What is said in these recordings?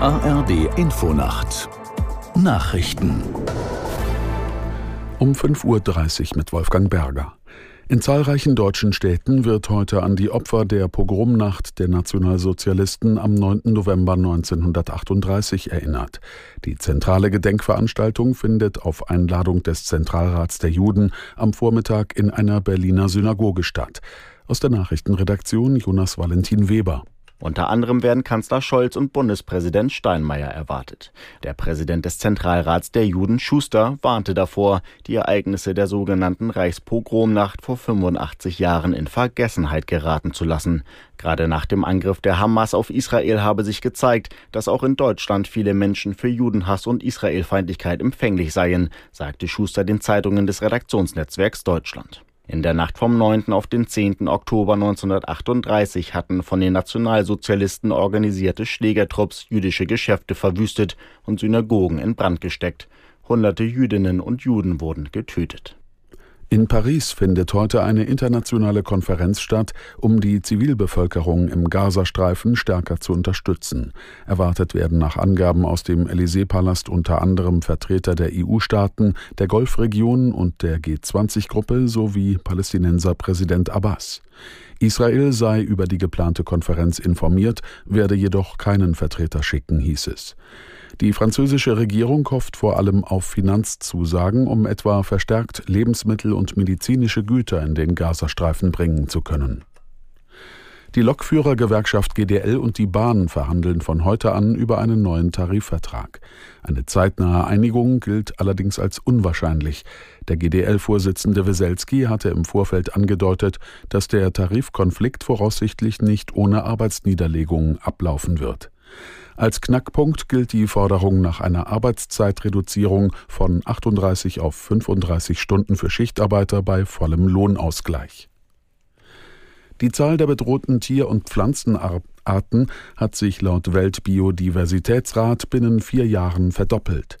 ARD Infonacht Nachrichten um 5.30 Uhr mit Wolfgang Berger. In zahlreichen deutschen Städten wird heute an die Opfer der Pogromnacht der Nationalsozialisten am 9. November 1938 erinnert. Die zentrale Gedenkveranstaltung findet auf Einladung des Zentralrats der Juden am Vormittag in einer Berliner Synagoge statt. Aus der Nachrichtenredaktion Jonas Valentin Weber. Unter anderem werden Kanzler Scholz und Bundespräsident Steinmeier erwartet. Der Präsident des Zentralrats der Juden Schuster warnte davor, die Ereignisse der sogenannten Reichspogromnacht vor 85 Jahren in Vergessenheit geraten zu lassen. Gerade nach dem Angriff der Hamas auf Israel habe sich gezeigt, dass auch in Deutschland viele Menschen für Judenhass und Israelfeindlichkeit empfänglich seien, sagte Schuster den Zeitungen des Redaktionsnetzwerks Deutschland. In der Nacht vom 9. auf den 10. Oktober 1938 hatten von den Nationalsozialisten organisierte Schlägertrupps jüdische Geschäfte verwüstet und Synagogen in Brand gesteckt. Hunderte Jüdinnen und Juden wurden getötet. In Paris findet heute eine internationale Konferenz statt, um die Zivilbevölkerung im Gazastreifen stärker zu unterstützen. Erwartet werden nach Angaben aus dem Élysée-Palast unter anderem Vertreter der EU-Staaten, der Golfregion und der G20-Gruppe sowie Palästinenser Präsident Abbas. Israel sei über die geplante Konferenz informiert, werde jedoch keinen Vertreter schicken, hieß es. Die französische Regierung hofft vor allem auf Finanzzusagen, um etwa verstärkt Lebensmittel und medizinische Güter in den Gazastreifen bringen zu können. Die Lokführergewerkschaft GDL und die Bahn verhandeln von heute an über einen neuen Tarifvertrag. Eine zeitnahe Einigung gilt allerdings als unwahrscheinlich. Der GDL-Vorsitzende Weselski hatte im Vorfeld angedeutet, dass der Tarifkonflikt voraussichtlich nicht ohne Arbeitsniederlegung ablaufen wird. Als Knackpunkt gilt die Forderung nach einer Arbeitszeitreduzierung von 38 auf 35 Stunden für Schichtarbeiter bei vollem Lohnausgleich. Die Zahl der bedrohten Tier- und Pflanzenarten hat sich laut Weltbiodiversitätsrat binnen vier Jahren verdoppelt.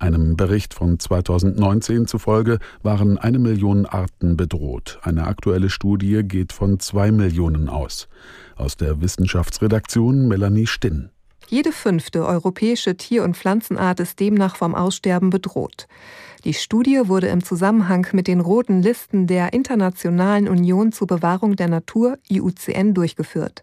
Einem Bericht von 2019 zufolge waren eine Million Arten bedroht. Eine aktuelle Studie geht von zwei Millionen aus. Aus der Wissenschaftsredaktion Melanie Stinn. Jede fünfte europäische Tier- und Pflanzenart ist demnach vom Aussterben bedroht. Die Studie wurde im Zusammenhang mit den roten Listen der Internationalen Union zur Bewahrung der Natur IUCN durchgeführt.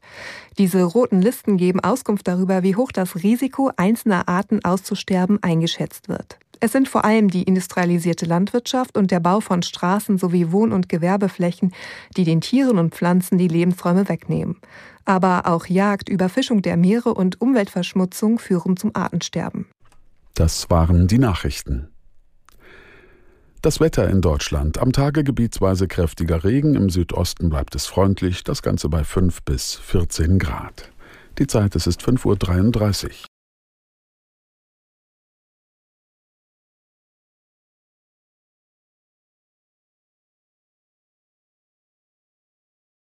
Diese roten Listen geben Auskunft darüber, wie hoch das Risiko einzelner Arten auszusterben eingeschätzt wird. Es sind vor allem die industrialisierte Landwirtschaft und der Bau von Straßen sowie Wohn- und Gewerbeflächen, die den Tieren und Pflanzen die Lebensräume wegnehmen. Aber auch Jagd, Überfischung der Meere und Umweltverschmutzung führen zum Artensterben. Das waren die Nachrichten. Das Wetter in Deutschland. Am Tage gebietsweise kräftiger Regen, im Südosten bleibt es freundlich, das Ganze bei 5 bis 14 Grad. Die Zeit, es ist 5.33 Uhr.